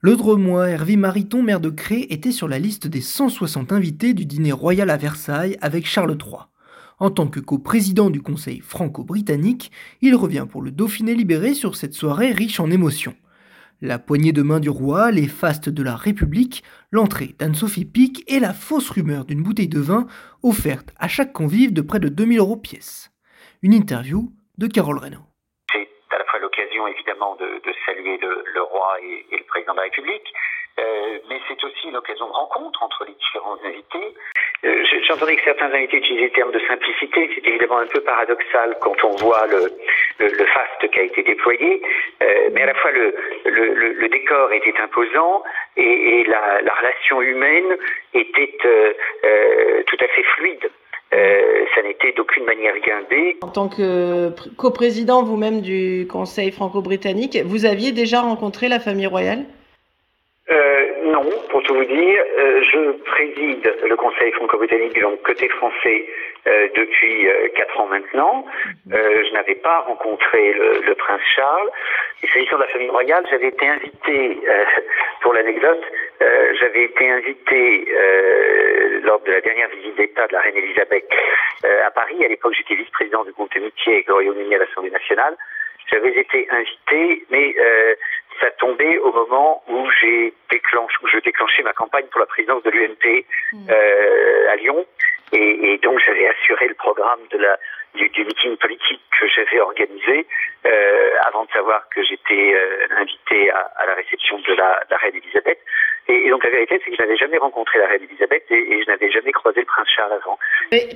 Le Dromois Hervé Mariton, maire de Cré, était sur la liste des 160 invités du dîner royal à Versailles avec Charles III. En tant que coprésident du Conseil franco-britannique, il revient pour le Dauphiné libéré sur cette soirée riche en émotions. La poignée de main du roi, les fastes de la République, l'entrée d'Anne-Sophie Pic et la fausse rumeur d'une bouteille de vin offerte à chaque convive de près de 2000 euros pièce. Une interview de Carole Reynaud évidemment de, saluer le, roi et, le président de la République, euh, mais c'est aussi une occasion de rencontre entre les différents invités. Euh, j'entendais que certains invités utilisaient le terme de simplicité, c'est évidemment un peu paradoxal quand on voit le, faste qui a été déployé, euh, mais à la fois le, décor était imposant et, la, la, relation humaine était tout à fait fluide. Euh, ça n'était d'aucune manière guindé. En tant que coprésident vous-même du Conseil franco-britannique, vous aviez déjà rencontré la famille royale? Euh, non, pour tout vous dire, euh, je préside le Conseil franco-britannique, donc côté français, depuis quatre ans maintenant. Mhm. Je n'avais pas rencontré le, le prince Charles. Et s'agissant de la famille royale, j'avais été invité, pour l'anecdote, j'avais été invité lors de la dernière visite d'État de la reine Elisabeth à Paris. À l'époque, j'étais vice-président du groupe d'amitié avec le Royaume-Uni à l'Assemblée nationale. J'avais été invité, mais ça tombait au moment où j'ai déclenché, où je déclenchais ma campagne pour la présidence de l'UMP mhm. à Lyon. Et, donc j'avais assuré le programme de la, du, meeting politique que j'avais organisé euh, avant de savoir que j'étais euh, invité à, la réception de la, la reine Elisabeth. Et, donc la vérité, c'est que je n'avais jamais rencontré la reine Elisabeth et, et je n'avais jamais croisé le prince Charles avant.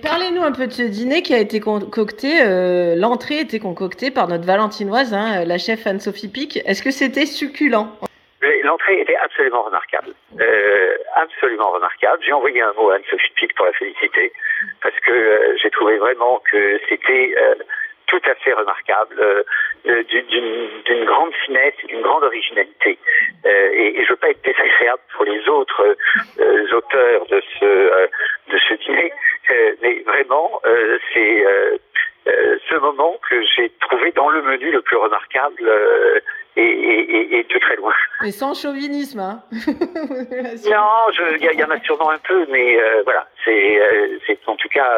Parlez-nous un peu de ce dîner qui a été concocté. Euh, L'entrée était concoctée par notre valentinoise, hein, la chef Anne-Sophie Pic. Est-ce que c'était succulent? L'entrée était absolument remarquable, euh, absolument remarquable. J'ai envoyé un mot à Anne-Sophie Pic pour la féliciter, parce que euh, j'ai trouvé vraiment que c'était euh, tout à fait remarquable, d'une grande finesse et d'une grande originalité. et, et je veux pas être désagréable pour les autres auteurs de ce de ce dîner, mais vraiment c'est dans le menu le plus remarquable et, de très loin. Mais sans chauvinisme, hein. Non, il y, en a sûrement un peu, mais euh, voilà, euh, c'est en tout cas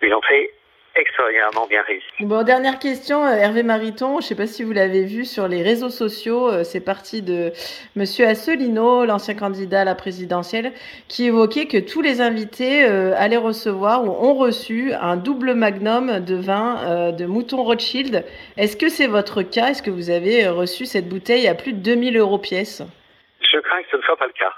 une entrée extraordinairement bien réussi. Bon, dernière question, euh, Hervé Mariton, je ne sais pas si vous l'avez vu sur les réseaux sociaux, euh, c'est parti de Monsieur Asselineau, l'ancien candidat à la présidentielle, qui évoquait que tous les invités euh, allaient recevoir ou ont reçu un double magnum de vin de Mouton Rothschild. Est-ce que c'est votre cas? Est-ce que vous avez reçu cette bouteille à plus de 2000 euros pièce? Je crains que ce ne soit pas le cas.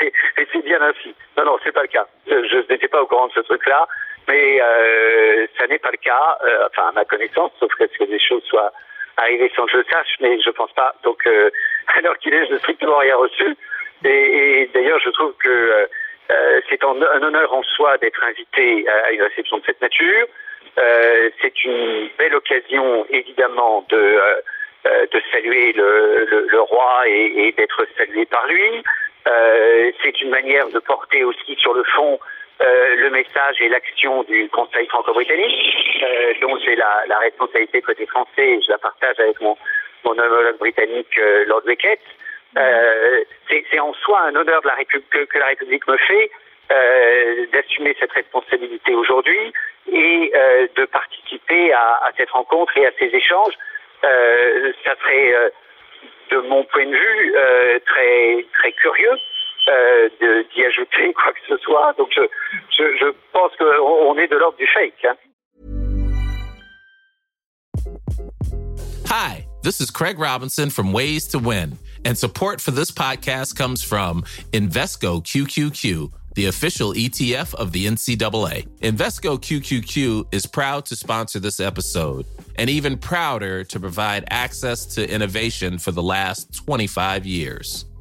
Et c'est bien ainsi. Non, non, c'est pas le cas. Je, je n'étais pas au courant de ce truc-là mais euh, ça n'est pas le cas, euh, enfin à ma connaissance, sauf que des choses soient arrivées sans que je le sache, mais je pense pas. Donc, euh, alors qu'il est, je n'ai strictement rien reçu. Et, et d'ailleurs, je trouve que euh, c'est un, honneur en soi d'être invité à, une réception de cette nature. Euh, c'est une belle occasion, évidemment, de, de saluer le, le, le roi et, et d'être salué par lui. c'est une manière de porter aussi sur le fond euh, le message et l'action du Conseil franco-britannique, euh, dont j'ai la, la, responsabilité côté français et je la partage avec mon, mon homologue britannique euh, Lord Wickett. Euh, c'est en soi un honneur de la que, que, la République me fait euh, d'assumer cette responsabilité aujourd'hui et de participer à, à, cette rencontre et à ces échanges. ça serait, de mon point de vue, très très curieux euh, d'y ajouter quoi que ce soit. Donc je, je, je pense qu'on est de l'ordre du fake. Hein. Hi, this is Craig Robinson from Ways to Win, and support for this podcast comes from Invesco QQQ the official ETF of the NCAA. Invesco QQQ is proud to sponsor this episode and even prouder to provide access to innovation for the last 25 years.